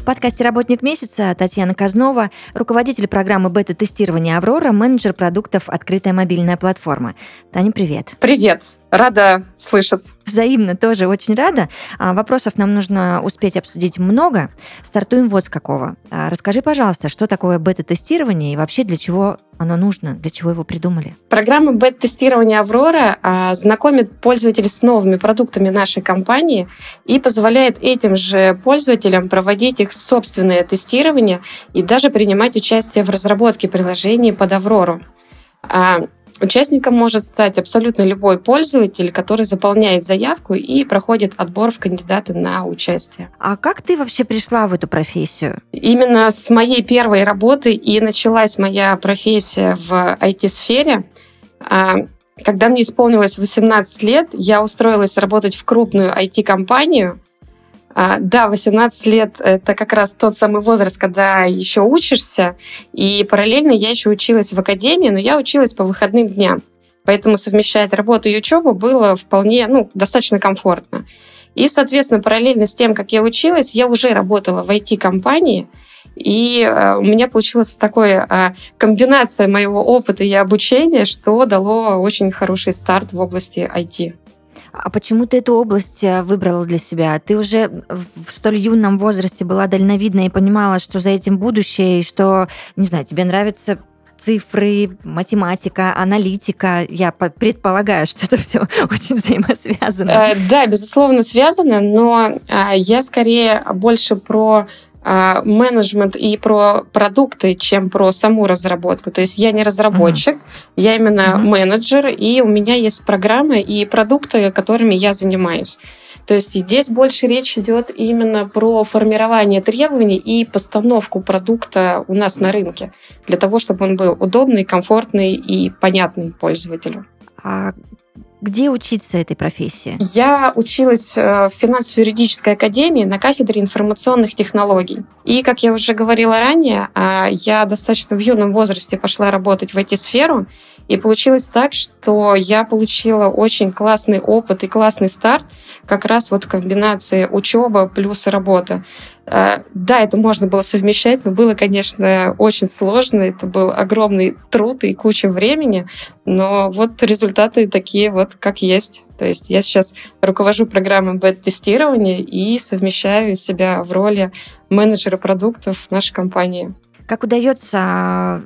В подкасте «Работник месяца» Татьяна Казнова, руководитель программы бета-тестирования «Аврора», менеджер продуктов «Открытая мобильная платформа». Таня, привет. Привет. Рада слышать. Взаимно тоже очень рада. А, вопросов нам нужно успеть обсудить много. Стартуем вот с какого. А, расскажи, пожалуйста, что такое бета-тестирование и вообще для чего оно нужно, для чего его придумали? Программа бета-тестирования «Аврора» а, знакомит пользователей с новыми продуктами нашей компании и позволяет этим же пользователям проводить их собственное тестирование и даже принимать участие в разработке приложений под «Аврору». Участником может стать абсолютно любой пользователь, который заполняет заявку и проходит отбор в кандидаты на участие. А как ты вообще пришла в эту профессию? Именно с моей первой работы и началась моя профессия в IT-сфере. А, когда мне исполнилось 18 лет, я устроилась работать в крупную IT-компанию – да, 18 лет — это как раз тот самый возраст, когда еще учишься. И параллельно я еще училась в академии, но я училась по выходным дням. Поэтому совмещать работу и учебу было вполне, ну, достаточно комфортно. И, соответственно, параллельно с тем, как я училась, я уже работала в IT-компании, и э, у меня получилась такая э, комбинация моего опыта и обучения, что дало очень хороший старт в области IT. А почему ты эту область э, выбрала для себя? Ты уже в столь юном возрасте была дальновидна и понимала, что за этим будущее, и что, не знаю, тебе нравятся цифры, математика, аналитика. Я предполагаю, что это все очень взаимосвязано. Э, да, безусловно, связано, но э, я скорее больше про а, менеджмент и про продукты, чем про саму разработку. То есть я не разработчик, uh-huh. я именно uh-huh. менеджер, и у меня есть программы и продукты, которыми я занимаюсь. То есть здесь больше речь идет именно про формирование требований и постановку продукта у нас на рынке, для того, чтобы он был удобный, комфортный и понятный пользователю. А где учиться этой профессии? Я училась э, в финансово-юридической академии на кафедре информационных технологий. И, как я уже говорила ранее, а, я достаточно в юном возрасте пошла работать в IT-сферу, и получилось так, что я получила очень классный опыт и классный старт как раз вот в комбинации учеба плюс работа. Э, да, это можно было совмещать, но было, конечно, очень сложно. Это был огромный труд и куча времени, но вот результаты такие вот, как есть. То есть я сейчас руковожу программой бета-тестирования и совмещаю себя в роли менеджера продуктов нашей компании. Как удается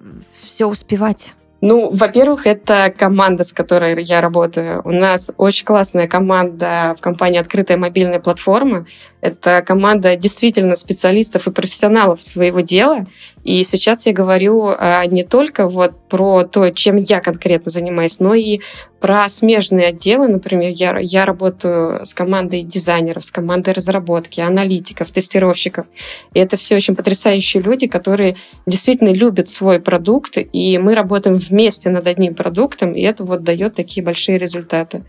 все успевать? Ну, во-первых, это команда, с которой я работаю. У нас очень классная команда в компании «Открытая мобильная платформа». Это команда действительно специалистов и профессионалов своего дела. И сейчас я говорю а, не только вот про то, чем я конкретно занимаюсь, но и про смежные отделы. Например, я, я работаю с командой дизайнеров, с командой разработки, аналитиков, тестировщиков. И это все очень потрясающие люди, которые действительно любят свой продукт, и мы работаем вместе над одним продуктом, и это вот дает такие большие результаты.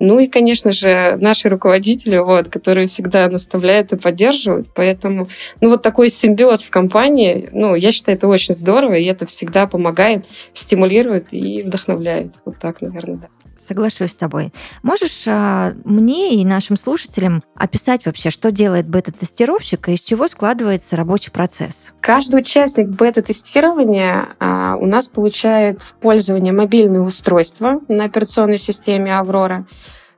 Ну и, конечно же, наши руководители, вот, которые всегда наставляют и поддерживают. Поэтому, ну вот такой симбиоз в компании, ну, я считаю, это очень здорово, и это всегда помогает, стимулирует и вдохновляет. Вот так, наверное, да. Соглашусь с тобой. Можешь а, мне и нашим слушателям описать вообще, что делает бета-тестировщик и из чего складывается рабочий процесс? Каждый участник бета-тестирования а, у нас получает в пользование мобильное устройство на операционной системе «Аврора».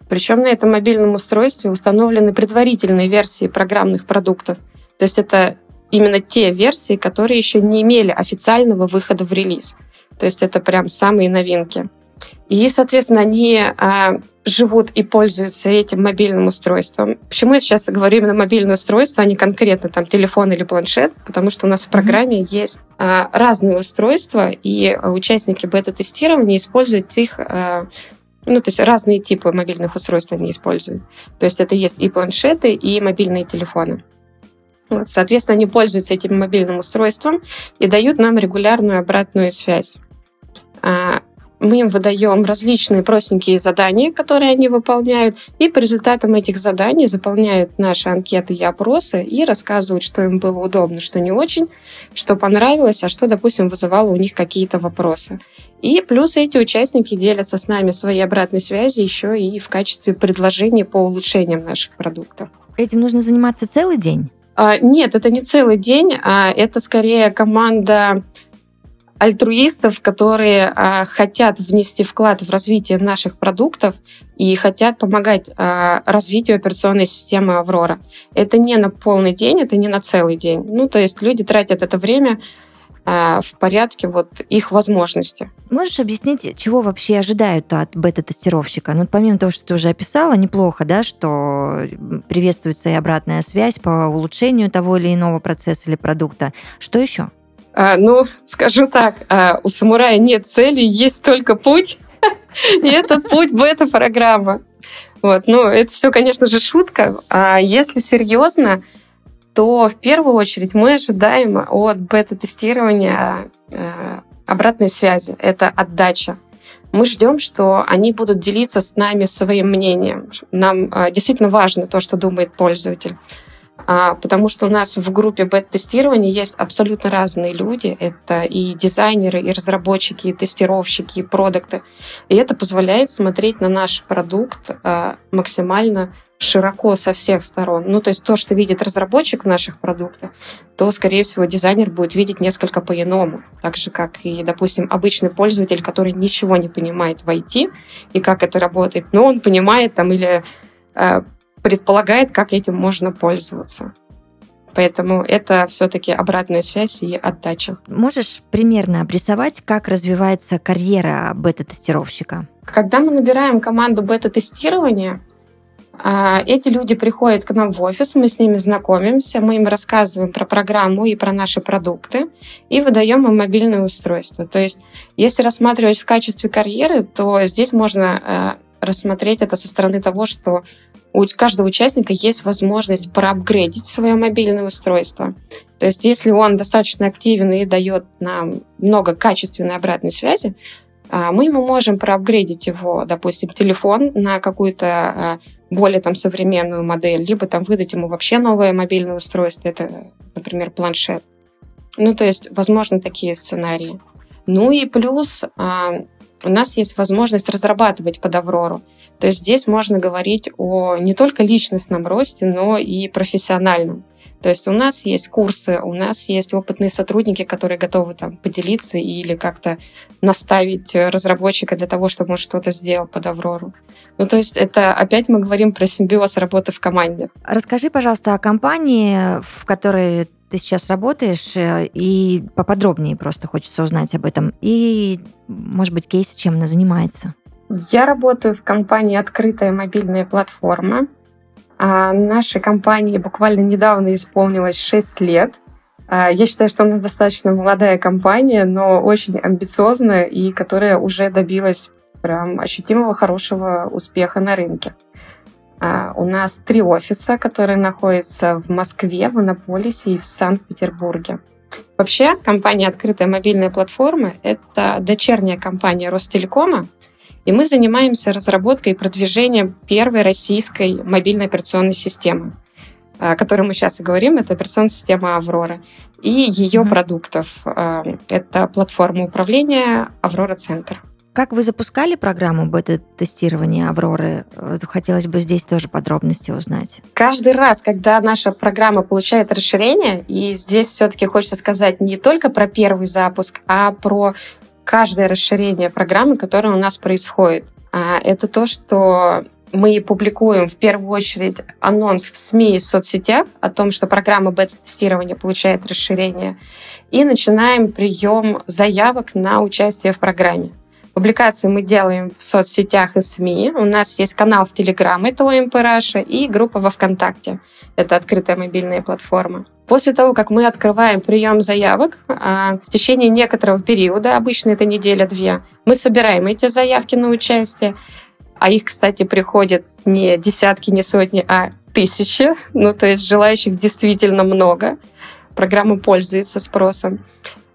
Причем на этом мобильном устройстве установлены предварительные версии программных продуктов. То есть это именно те версии, которые еще не имели официального выхода в релиз. То есть это прям самые новинки. И, соответственно, они а, живут и пользуются этим мобильным устройством. Почему я сейчас говорю именно мобильное устройство, а не конкретно там телефон или планшет? Потому что у нас в программе mm-hmm. есть а, разные устройства, и участники бета-тестирования используют их а, ну, то есть разные типы мобильных устройств они используют. То есть это есть и планшеты, и мобильные телефоны. Вот, соответственно, они пользуются этим мобильным устройством и дают нам регулярную обратную связь. А, мы им выдаем различные простенькие задания, которые они выполняют, и по результатам этих заданий заполняют наши анкеты и опросы и рассказывают, что им было удобно, что не очень, что понравилось, а что, допустим, вызывало у них какие-то вопросы. И плюс эти участники делятся с нами своей обратной связи еще и в качестве предложений по улучшениям наших продуктов. Этим нужно заниматься целый день? А, нет, это не целый день, а это скорее команда альтруистов, которые а, хотят внести вклад в развитие наших продуктов и хотят помогать а, развитию операционной системы Аврора. Это не на полный день, это не на целый день. Ну, то есть люди тратят это время а, в порядке вот их возможности. Можешь объяснить, чего вообще ожидают от бета-тестировщика? Ну, помимо того, что ты уже описала, неплохо, да, что приветствуется и обратная связь по улучшению того или иного процесса или продукта. Что еще? А, ну, скажу так, а, у самурая нет цели, есть только путь. И этот путь бета-программа. Вот, ну, это все, конечно же, шутка. А если серьезно, то в первую очередь мы ожидаем от бета-тестирования а, обратной связи. Это отдача. Мы ждем, что они будут делиться с нами своим мнением. Нам действительно важно то, что думает пользователь. А, потому что у нас в группе бета-тестирования есть абсолютно разные люди. Это и дизайнеры, и разработчики, и тестировщики, и продукты. И это позволяет смотреть на наш продукт а, максимально широко со всех сторон. Ну, то есть то, что видит разработчик в наших продуктах, то, скорее всего, дизайнер будет видеть несколько по-иному. Так же, как и, допустим, обычный пользователь, который ничего не понимает в IT и как это работает, но он понимает там или а, предполагает, как этим можно пользоваться. Поэтому это все-таки обратная связь и отдача. Можешь примерно обрисовать, как развивается карьера бета-тестировщика? Когда мы набираем команду бета-тестирования, а, эти люди приходят к нам в офис, мы с ними знакомимся, мы им рассказываем про программу и про наши продукты и выдаем им мобильное устройство. То есть, если рассматривать в качестве карьеры, то здесь можно э, рассмотреть это со стороны того, что у каждого участника есть возможность проапгрейдить свое мобильное устройство. То есть если он достаточно активен и дает нам много качественной обратной связи, а, мы ему можем проапгрейдить его, допустим, телефон на какую-то а, более там современную модель, либо там выдать ему вообще новое мобильное устройство, это, например, планшет. Ну, то есть, возможно, такие сценарии. Ну и плюс а, у нас есть возможность разрабатывать под Аврору. То есть здесь можно говорить о не только личностном росте, но и профессиональном. То есть у нас есть курсы, у нас есть опытные сотрудники, которые готовы там поделиться или как-то наставить разработчика для того, чтобы он что-то сделал под Аврору. Ну, то есть это опять мы говорим про симбиоз работы в команде. Расскажи, пожалуйста, о компании, в которой ты сейчас работаешь, э, и поподробнее просто хочется узнать об этом. И, может быть, кейс, чем она занимается. Я работаю в компании «Открытая мобильная платформа». А нашей компании буквально недавно исполнилось 6 лет. А я считаю, что у нас достаточно молодая компания, но очень амбициозная и которая уже добилась прям ощутимого хорошего успеха на рынке. А у нас три офиса, которые находятся в Москве, в Иннополисе и в Санкт-Петербурге. Вообще, компания «Открытая мобильная платформа» — это дочерняя компания Ростелекома, и мы занимаемся разработкой и продвижением первой российской мобильной операционной системы, о которой мы сейчас и говорим. Это операционная система «Аврора». И ее mm-hmm. продуктов. Э, это платформа управления «Аврора Центр». Как вы запускали программу бета-тестирования «Авроры»? Э, хотелось бы здесь тоже подробности узнать. Каждый раз, когда наша программа получает расширение, и здесь все-таки хочется сказать не только про первый запуск, а про каждое расширение программы, которое у нас происходит. А, это то, что мы публикуем в первую очередь анонс в СМИ и соцсетях о том, что программа бета-тестирования получает расширение, и начинаем прием заявок на участие в программе. Публикации мы делаем в соцсетях и СМИ. У нас есть канал в Телеграм, это ОМП Раша, и группа во ВКонтакте. Это открытая мобильная платформа. После того, как мы открываем прием заявок, а, в течение некоторого периода, обычно это неделя-две, мы собираем эти заявки на участие, а их, кстати, приходят не десятки, не сотни, а тысячи, ну то есть желающих действительно много. Программа пользуется спросом.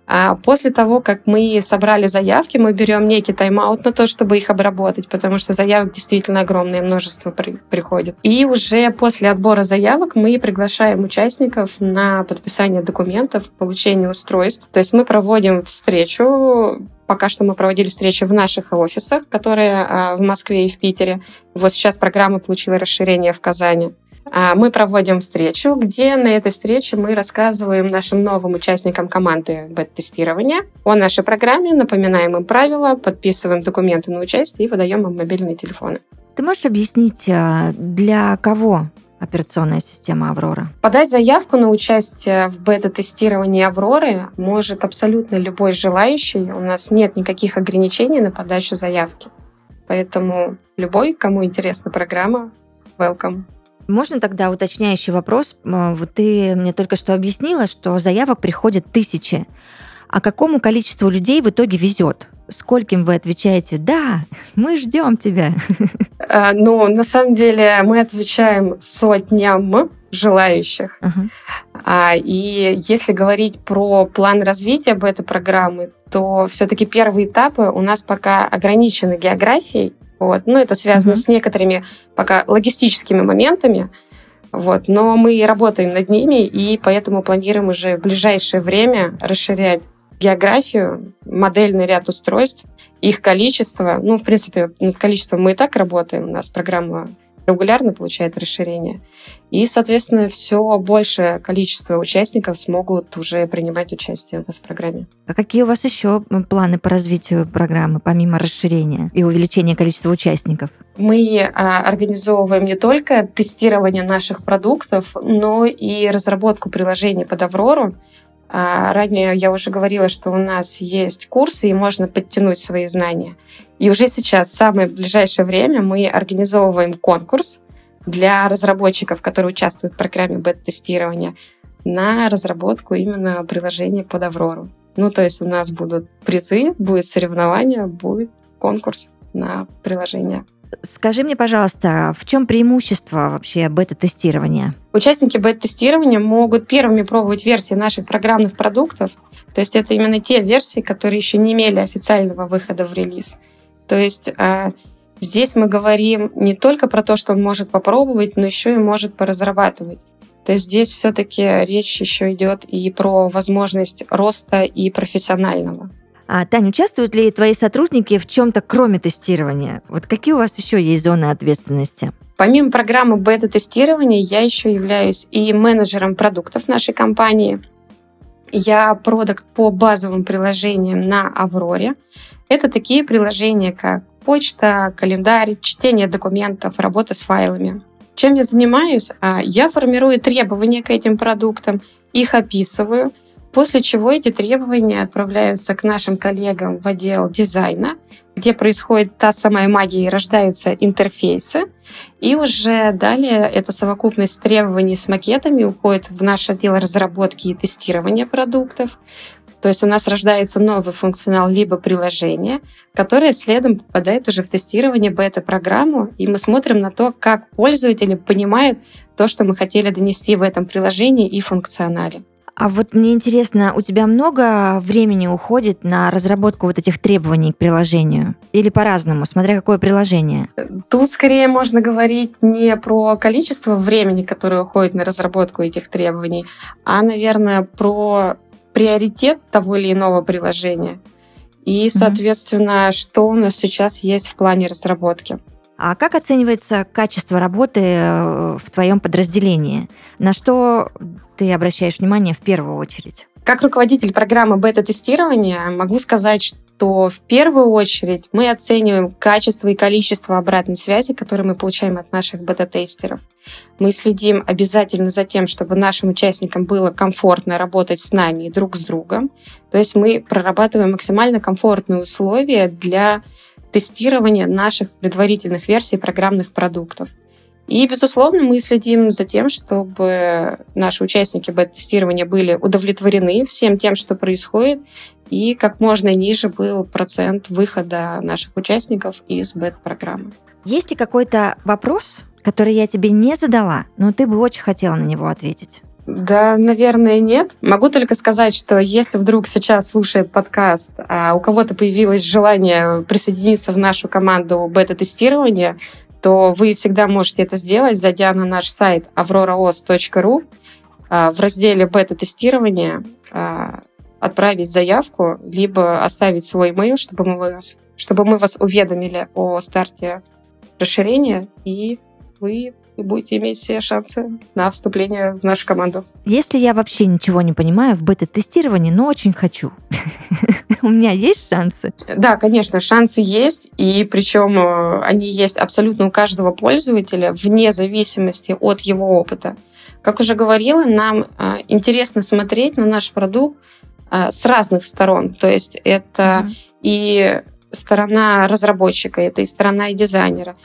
А после того, как мы собрали заявки, мы берем некий тайм-аут на то, чтобы их обработать, потому что заявок действительно огромное множество при, приходит. И уже после отбора заявок мы приглашаем участников на подписание документов, получение устройств. То есть мы проводим встречу Пока что мы проводили встречи в наших офисах, которые а, в Москве и в Питере. Вот сейчас программа получила расширение в Казани. А, мы проводим встречу, где на этой встрече мы рассказываем нашим новым участникам команды бета-тестирования о нашей программе, напоминаем им правила, подписываем документы на участие и выдаем им мобильные телефоны. Ты можешь объяснить, а, для кого операционная система «Аврора»? Подать заявку на участие в бета-тестировании «Авроры» может абсолютно любой желающий. У нас нет никаких ограничений на подачу заявки. Поэтому любой, кому интересна программа, welcome. Можно тогда уточняющий вопрос? Вот ты мне только что объяснила, что заявок приходят тысячи. А какому количеству людей в итоге везет? Скольким вы отвечаете «Да, мы ждем тебя»? А, ну, на самом деле мы отвечаем сотням желающих. Uh-huh. И если говорить про план развития бета-программы, то все-таки первые этапы у нас пока ограничены географией, вот. Ну, это связано mm-hmm. с некоторыми пока логистическими моментами. Вот. Но мы работаем над ними, и поэтому планируем уже в ближайшее время расширять географию, модельный ряд устройств, их количество. Ну, в принципе, над количеством мы и так работаем. У нас программа регулярно получает расширение. И, соответственно, все большее количество участников смогут уже принимать участие в этой программе. А какие у вас еще планы по развитию программы, помимо расширения и увеличения количества участников? Мы а, организовываем не только тестирование наших продуктов, но и разработку приложений под Аврору. А, ранее я уже говорила, что у нас есть курсы, и можно подтянуть свои знания. И уже сейчас, в самое ближайшее время, мы организовываем конкурс для разработчиков, которые участвуют в программе бета-тестирования, на разработку именно приложения под Аврору. Ну, то есть у нас будут призы, будет соревнование, будет конкурс на приложение. Скажи мне, пожалуйста, в чем преимущество вообще бета-тестирования? Участники бета-тестирования могут первыми пробовать версии наших программных продуктов. То есть это именно те версии, которые еще не имели официального выхода в релиз. То есть а, Здесь мы говорим не только про то, что он может попробовать, но еще и может поразрабатывать. То есть здесь все-таки речь еще идет и про возможность роста и профессионального. А, Таня, участвуют ли твои сотрудники в чем-то кроме тестирования? Вот какие у вас еще есть зоны ответственности? Помимо программы бета-тестирования, я еще являюсь и менеджером продуктов нашей компании. Я продукт по базовым приложениям на Авроре. Это такие приложения, как почта, календарь, чтение документов, работа с файлами. Чем я занимаюсь? А, я формирую требования к этим продуктам, их описываю, после чего эти требования отправляются к нашим коллегам в отдел дизайна, где происходит та самая магия и рождаются интерфейсы. И уже далее эта совокупность требований с макетами уходит в наш отдел разработки и тестирования продуктов, то есть у нас рождается новый функционал либо приложение, которое следом попадает уже в тестирование бета-программу, и мы смотрим на то, как пользователи понимают то, что мы хотели донести в этом приложении и функционале. А вот мне интересно, у тебя много времени уходит на разработку вот этих требований к приложению? Или по-разному, смотря какое приложение? Тут скорее можно говорить не про количество времени, которое уходит на разработку этих требований, а, наверное, про приоритет того или иного приложения и, соответственно, mm-hmm. что у нас сейчас есть в плане разработки. А как оценивается качество работы э, в твоем подразделении? На что ты обращаешь внимание в первую очередь? Как руководитель программы бета-тестирования могу сказать, что то в первую очередь мы оцениваем качество и количество обратной связи, которые мы получаем от наших бета-тестеров. Мы следим обязательно за тем, чтобы нашим участникам было комфортно работать с нами и друг с другом. То есть мы прорабатываем максимально комфортные условия для тестирования наших предварительных версий программных продуктов. И, безусловно, мы следим за тем, чтобы наши участники бета-тестирования были удовлетворены всем тем, что происходит, и как можно ниже был процент выхода наших участников из бета-программы. Есть ли какой-то вопрос, который я тебе не задала, но ты бы очень хотела на него ответить? Да, наверное, нет. Могу только сказать, что если вдруг сейчас слушает подкаст, а у кого-то появилось желание присоединиться в нашу команду бета-тестирования, то вы всегда можете это сделать, зайдя на наш сайт avroraos.ru а, в разделе бета-тестирования а, отправить заявку, либо оставить свой email, чтобы мы вас, чтобы мы вас уведомили о старте расширения, и вы будете иметь все шансы на вступление в нашу команду. Если я вообще ничего не понимаю в бета-тестировании, но очень хочу, у меня есть шансы? Да, конечно, шансы есть, и причем э, они есть абсолютно у каждого пользователя, вне зависимости от его опыта. Как уже говорила, нам э, интересно смотреть на наш продукт э, с разных сторон. То есть это mm-hmm. и сторона разработчика, это и сторона и дизайнера.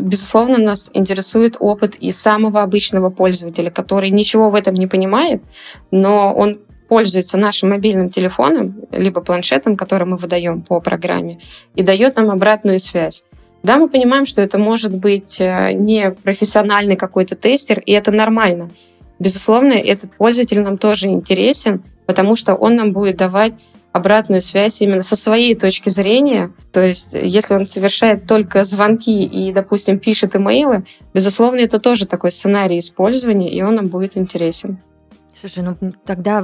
Безусловно, нас интересует опыт и самого обычного пользователя, который ничего в этом не понимает, но он пользуется нашим мобильным телефоном, либо планшетом, который мы выдаем по программе, и дает нам обратную связь. Да, мы понимаем, что это может быть э, не профессиональный какой-то тестер, и это нормально. Безусловно, этот пользователь нам тоже интересен, потому что он нам будет давать обратную связь именно со своей точки зрения. То есть, если он совершает только звонки и, допустим, пишет имейлы, безусловно, это тоже такой сценарий использования, и он нам будет интересен. Слушай, ну тогда,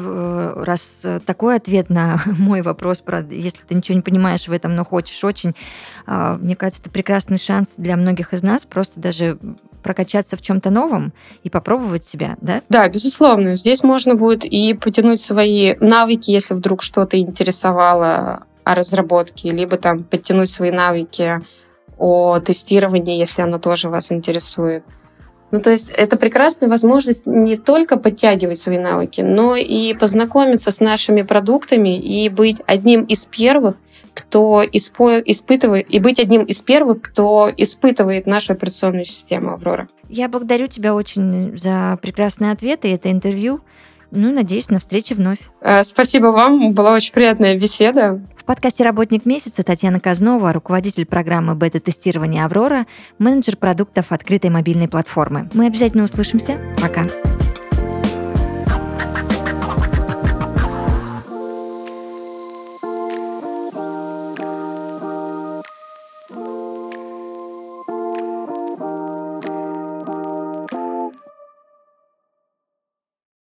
раз такой ответ на мой вопрос, про если ты ничего не понимаешь в этом, но хочешь очень, а, мне кажется, это прекрасный шанс для многих из нас просто даже прокачаться в чем-то новом и попробовать себя, да? Да, безусловно. Здесь можно будет и потянуть свои навыки, если вдруг что-то интересовало о разработке, либо там подтянуть свои навыки о тестировании, если оно тоже вас интересует. Ну, то есть это прекрасная возможность не только подтягивать свои навыки, но и познакомиться с нашими продуктами и быть одним из первых, кто испо- испытывает, и быть одним из первых, кто испытывает нашу операционную систему «Аврора». Я благодарю тебя очень за прекрасные ответы и это интервью. Ну, надеюсь, на встрече вновь. Э, спасибо вам, была очень приятная беседа. В подкасте «Работник месяца» Татьяна Казнова, руководитель программы бета-тестирования «Аврора», менеджер продуктов открытой мобильной платформы. Мы обязательно услышимся. Пока.